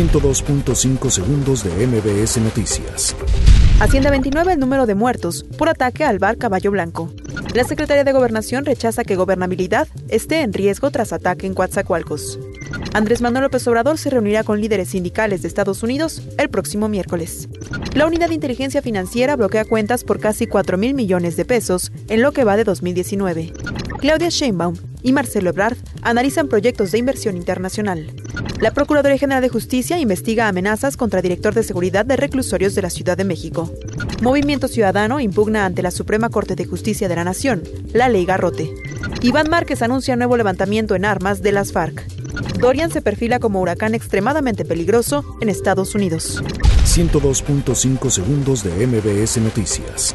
102.5 segundos de MBS Noticias. Asciende 29 el número de muertos por ataque al bar Caballo Blanco. La Secretaría de Gobernación rechaza que gobernabilidad esté en riesgo tras ataque en Coatzacoalcos. Andrés Manuel López Obrador se reunirá con líderes sindicales de Estados Unidos el próximo miércoles. La Unidad de Inteligencia Financiera bloquea cuentas por casi 4 mil millones de pesos en lo que va de 2019. Claudia Sheinbaum y Marcelo Ebrard analizan proyectos de inversión internacional. La Procuraduría General de Justicia investiga amenazas contra director de seguridad de reclusorios de la Ciudad de México. Movimiento Ciudadano impugna ante la Suprema Corte de Justicia de la Nación la ley Garrote. Iván Márquez anuncia nuevo levantamiento en armas de las FARC. Dorian se perfila como huracán extremadamente peligroso en Estados Unidos. 102.5 segundos de MBS Noticias.